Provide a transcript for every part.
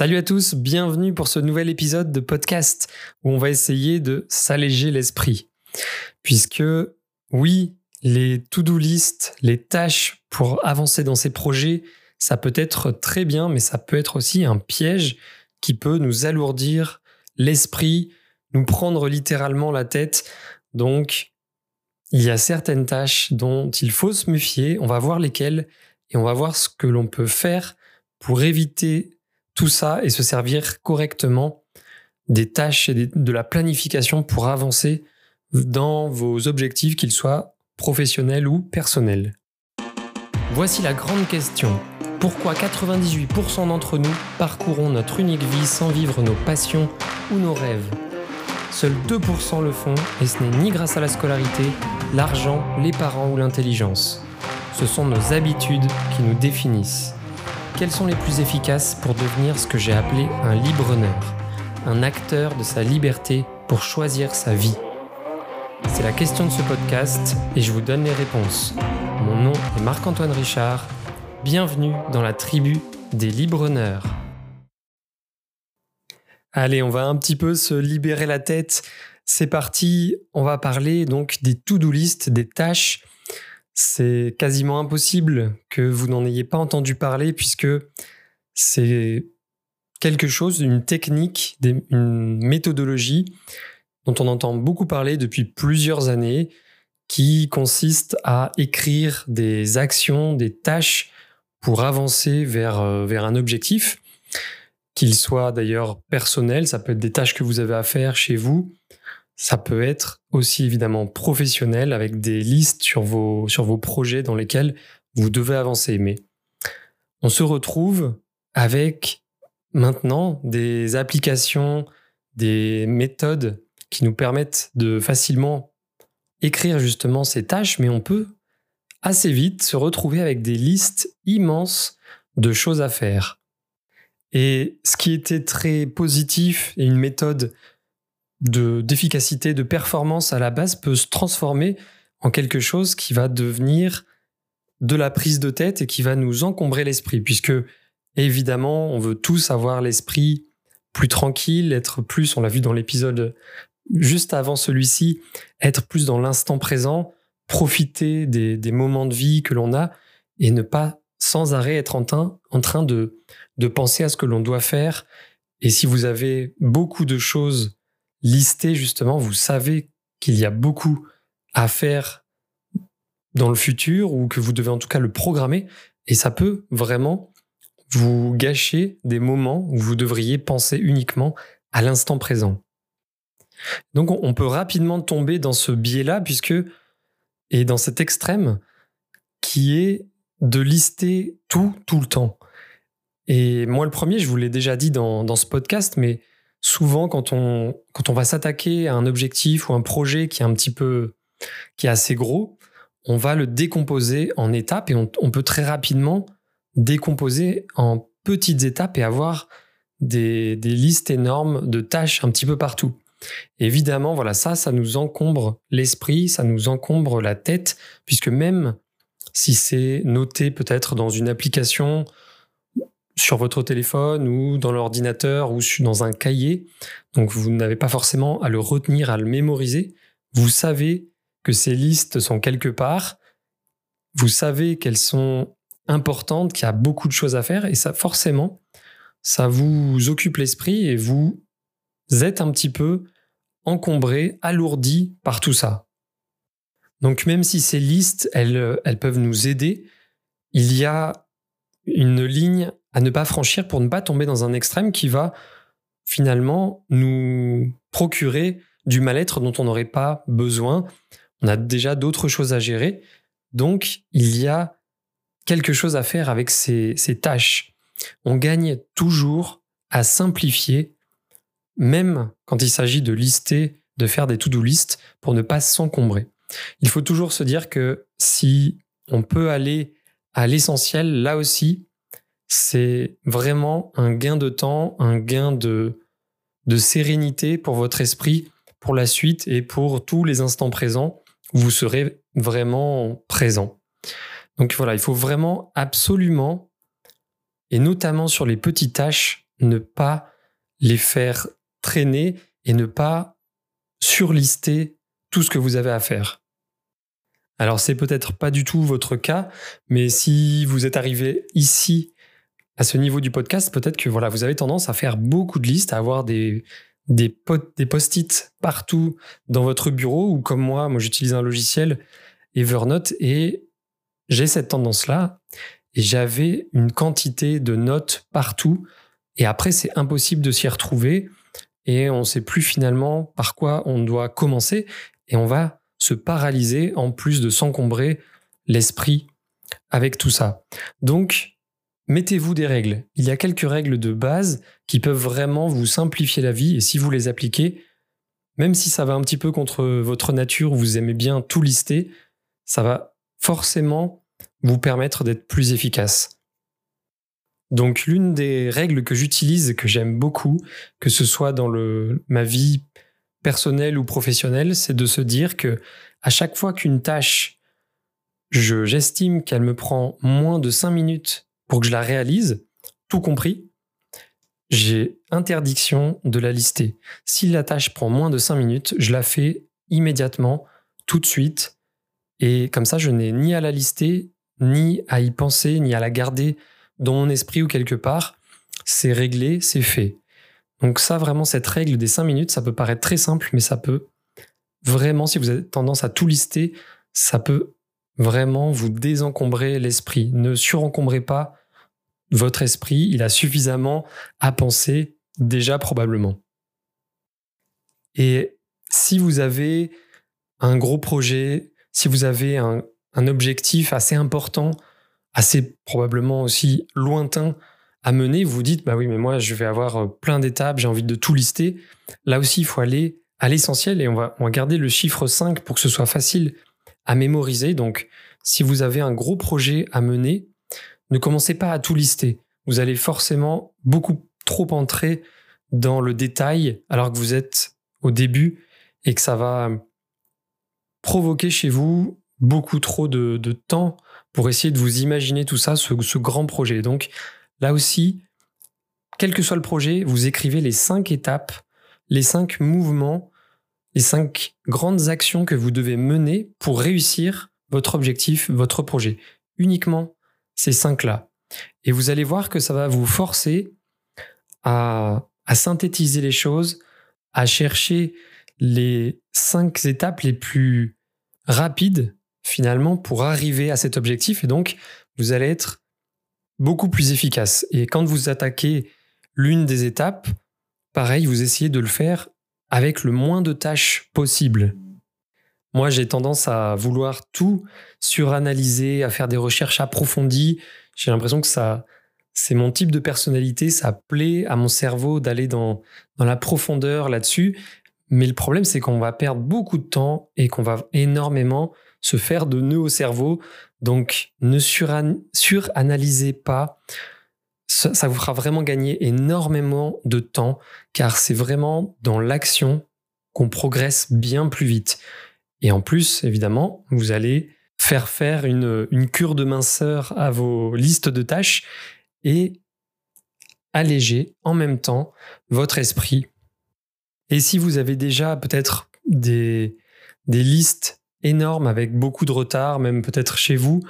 Salut à tous, bienvenue pour ce nouvel épisode de podcast où on va essayer de s'alléger l'esprit. Puisque oui, les to-do list, les tâches pour avancer dans ces projets, ça peut être très bien, mais ça peut être aussi un piège qui peut nous alourdir l'esprit, nous prendre littéralement la tête. Donc, il y a certaines tâches dont il faut se méfier, on va voir lesquelles et on va voir ce que l'on peut faire pour éviter tout ça et se servir correctement des tâches et de la planification pour avancer dans vos objectifs, qu'ils soient professionnels ou personnels. Voici la grande question. Pourquoi 98% d'entre nous parcourons notre unique vie sans vivre nos passions ou nos rêves? Seuls 2% le font et ce n'est ni grâce à la scolarité, l'argent, les parents ou l'intelligence. Ce sont nos habitudes qui nous définissent quels sont les plus efficaces pour devenir ce que j'ai appelé un libre-honneur, un acteur de sa liberté pour choisir sa vie? C'est la question de ce podcast et je vous donne les réponses. Mon nom est Marc-Antoine Richard. Bienvenue dans la tribu des libre-honneurs. Allez, on va un petit peu se libérer la tête. C'est parti, on va parler donc des to-do list, des tâches c'est quasiment impossible que vous n'en ayez pas entendu parler puisque c'est quelque chose, une technique, une méthodologie dont on entend beaucoup parler depuis plusieurs années qui consiste à écrire des actions, des tâches pour avancer vers, euh, vers un objectif, qu'il soit d'ailleurs personnel, ça peut être des tâches que vous avez à faire chez vous, ça peut être aussi évidemment professionnel avec des listes sur vos, sur vos projets dans lesquels vous devez avancer. Mais on se retrouve avec maintenant des applications, des méthodes qui nous permettent de facilement écrire justement ces tâches, mais on peut assez vite se retrouver avec des listes immenses de choses à faire. Et ce qui était très positif et une méthode d'efficacité, de, performance à la base peut se transformer en quelque chose qui va devenir de la prise de tête et qui va nous encombrer l'esprit, puisque évidemment, on veut tous avoir l'esprit plus tranquille, être plus, on l'a vu dans l'épisode juste avant celui-ci, être plus dans l'instant présent, profiter des, moments de vie que l'on a et ne pas sans arrêt être en train, en train de, de penser à ce que l'on doit faire. Et si vous avez beaucoup de choses lister justement, vous savez qu'il y a beaucoup à faire dans le futur ou que vous devez en tout cas le programmer et ça peut vraiment vous gâcher des moments où vous devriez penser uniquement à l'instant présent. Donc on peut rapidement tomber dans ce biais-là puisque et dans cet extrême qui est de lister tout tout le temps. Et moi le premier, je vous l'ai déjà dit dans, dans ce podcast, mais souvent quand on, quand on va s'attaquer à un objectif ou un projet qui est un petit peu, qui est assez gros, on va le décomposer en étapes et on, peut très rapidement décomposer en petites étapes et avoir des, des, listes énormes de tâches un petit peu partout. évidemment, voilà, ça, ça nous encombre l'esprit, ça nous encombre la tête, puisque même si c'est noté peut-être dans une application sur votre téléphone ou dans l'ordinateur ou dans un cahier. Donc vous n'avez pas forcément à le retenir, à le mémoriser. Vous savez que ces listes sont quelque part. Vous savez qu'elles sont importantes, qu'il y a beaucoup de choses à faire et ça forcément, ça vous occupe l'esprit et vous êtes un petit peu encombré, alourdi par tout ça. Donc même si ces listes, elles, elles peuvent nous aider, il y a une ligne à ne pas franchir pour ne pas tomber dans un extrême qui va finalement nous procurer du mal-être dont on n'aurait pas besoin. On a déjà d'autres choses à gérer. Donc, il y a quelque chose à faire avec ces, tâches. On gagne toujours à simplifier, même quand il s'agit de lister, de faire des to-do list pour ne pas s'encombrer. Il faut toujours se dire que si on peut aller à l'essentiel, là aussi, c'est vraiment un gain de temps, un gain de, de sérénité pour votre esprit, pour la suite et pour tous les instants présents où vous serez vraiment présent. Donc voilà, il faut vraiment absolument, et notamment sur les petites tâches, ne pas les faire traîner et ne pas surlister tout ce que vous avez à faire. Alors c'est peut-être pas du tout votre cas, mais si vous êtes arrivé ici à ce niveau du podcast, peut-être que voilà, vous avez tendance à faire beaucoup de listes, à avoir des des, post-it partout dans votre bureau ou comme moi, moi j'utilise un logiciel Evernote et j'ai cette tendance-là et j'avais une quantité de notes partout et après c'est impossible de s'y retrouver et on ne sait plus finalement par quoi on doit commencer et on va se paralyser en plus de s'encombrer l'esprit avec tout ça. Donc mettez-vous des règles. Il y a quelques règles de base qui peuvent vraiment vous simplifier la vie et si vous les appliquez, même si ça va un petit peu contre votre nature, vous aimez bien tout lister, ça va forcément vous permettre d'être plus efficace. Donc l'une des règles que j'utilise que j'aime beaucoup, que ce soit dans ma vie personnelle ou professionnelle, c'est de se dire que à chaque fois qu'une tâche, j'estime qu'elle me prend moins de 5 minutes pour que je la réalise, tout compris, j'ai interdiction de la lister. Si la tâche prend moins de 5 minutes, je la fais immédiatement, tout de suite, et comme ça, je n'ai ni à la lister, ni à y penser, ni à la garder dans mon esprit ou quelque part. C'est réglé, c'est fait. Donc ça, vraiment, cette règle des 5 minutes, ça peut paraître très simple, mais ça peut vraiment, si vous avez tendance à tout lister, ça peut vraiment vous désencombrer l'esprit. Ne surencombrez pas votre esprit, il a suffisamment à penser déjà probablement. Et si vous avez un gros projet, si vous avez un, objectif assez important, assez probablement aussi lointain à mener, vous dites, bah oui, mais moi, je vais avoir euh, plein d'étapes, j'ai envie de tout lister. Là aussi, il faut aller à l'essentiel et on va, on va garder le chiffre 5 pour que ce soit facile à mémoriser. Donc, si vous avez un gros projet à mener, ne commencez pas à tout lister. Vous allez forcément beaucoup trop entrer dans le détail alors que vous êtes au début et que ça va provoquer chez vous beaucoup trop de, temps pour essayer de vous imaginer tout ça, ce, ce, grand projet. Donc là aussi, quel que soit le projet, vous écrivez les cinq étapes, les cinq mouvements, les cinq grandes actions que vous devez mener pour réussir votre objectif, votre projet. Uniquement ces cinq-là. Et vous allez voir que ça va vous forcer à, synthétiser les choses, à chercher les cinq étapes les plus rapides finalement pour arriver à cet objectif. Et donc, vous allez être beaucoup plus efficace. Et quand vous attaquez l'une des étapes, pareil, vous essayez de le faire avec le moins de tâches possible. Moi, j'ai tendance à vouloir tout suranalyser, à faire des recherches approfondies. J'ai l'impression que ça, c'est mon type de personnalité, ça plaît à mon cerveau d'aller dans, dans la profondeur là-dessus. Mais le problème, c'est qu'on va perdre beaucoup de temps et qu'on va énormément se faire de nœuds au cerveau. Donc, ne suranalysez pas. Ça, vous fera vraiment gagner énormément de temps car c'est vraiment dans l'action qu'on progresse bien plus vite. Et en plus, évidemment, vous allez faire faire une, cure de minceur à vos listes de tâches et alléger en même temps votre esprit. Et si vous avez déjà peut-être des, des listes énormes avec beaucoup de retard, même peut-être chez vous,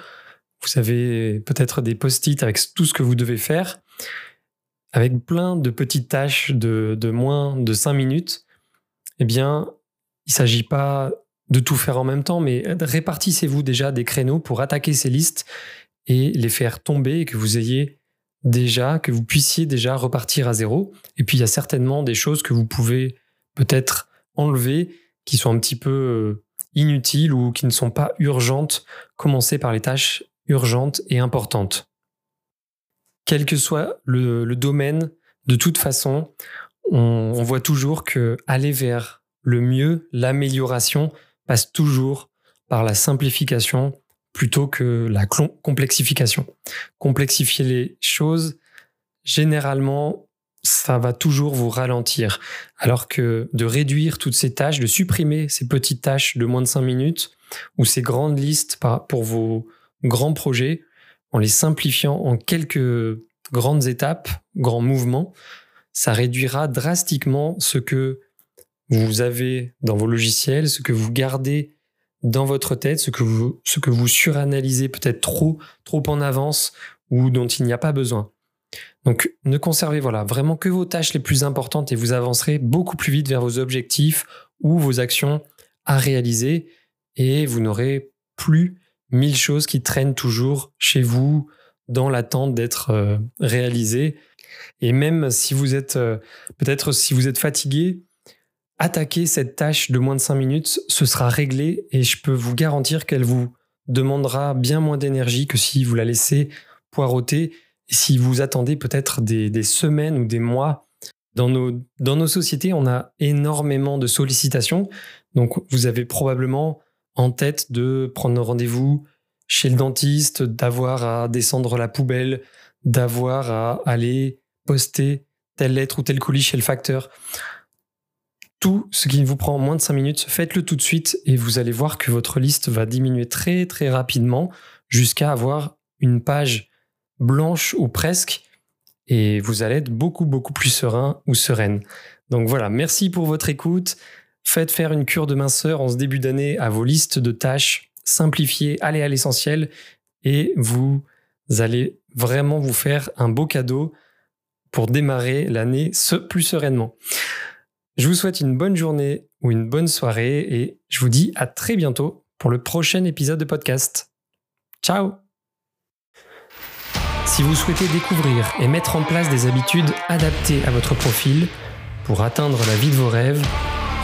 vous avez peut-être des post-it avec tout ce que vous devez faire, avec plein de petites tâches de, moins de 5 minutes, eh bien, il ne s'agit pas de tout faire en même temps, mais répartissez-vous déjà des créneaux pour attaquer ces listes et les faire tomber et que vous ayez déjà, que vous puissiez déjà repartir à zéro. Et puis il y a certainement des choses que vous pouvez peut-être enlever qui sont un petit peu euh, inutiles ou qui ne sont pas urgentes. Commencez par les tâches urgentes et importantes. Quel que soit le, domaine, de toute façon, on, on voit toujours que aller vers le mieux, l'amélioration, passe toujours par la simplification plutôt que la complexification. Complexifier les choses, généralement, ça va toujours vous ralentir. Alors que de réduire toutes ces tâches, de supprimer ces petites tâches de moins de 5 minutes ou ces grandes listes pour vos grands projets, en les simplifiant en quelques grandes étapes, grands mouvements, ça réduira drastiquement ce que vous avez dans vos logiciels, ce que vous gardez dans votre tête, ce que vous, ce que vous suranalysez peut-être trop, trop en avance ou dont il n'y a pas besoin. Donc ne conservez voilà vraiment que vos tâches les plus importantes et vous avancerez beaucoup plus vite vers vos objectifs ou vos actions à réaliser et vous n'aurez plus mille choses qui traînent toujours chez vous dans l'attente d'être euh, réalisées. Et même si vous êtes euh, peut-être si vous êtes fatigué, attaquer cette tâche de moins de 5 minutes, ce sera réglé et je peux vous garantir qu'elle vous demandera bien moins d'énergie que si vous la laissez poireauter et si vous attendez peut-être des, semaines ou des mois. Dans nos, dans nos sociétés, on a énormément de sollicitations, donc vous avez probablement en tête de prendre rendez-vous chez le dentiste, d'avoir à descendre la poubelle, d'avoir à aller poster telle lettre ou tel colis chez le facteur tout ce qui vous prend moins de 5 minutes, faites-le tout de suite et vous allez voir que votre liste va diminuer très très rapidement jusqu'à avoir une page blanche ou presque et vous allez être beaucoup beaucoup plus serein ou sereine. Donc voilà, merci pour votre écoute. Faites faire une cure de minceur en ce début d'année à vos listes de tâches, simplifiez, allez à l'essentiel et vous allez vraiment vous faire un beau cadeau pour démarrer l'année plus sereinement. Je vous souhaite une bonne journée ou une bonne soirée et je vous dis à très bientôt pour le prochain épisode de podcast. Ciao Si vous souhaitez découvrir et mettre en place des habitudes adaptées à votre profil pour atteindre la vie de vos rêves,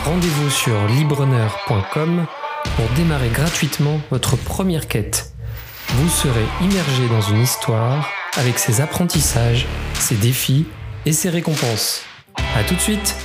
rendez-vous sur libreneur.com pour démarrer gratuitement votre première quête. Vous serez immergé dans une histoire avec ses apprentissages, ses défis et ses récompenses. A tout de suite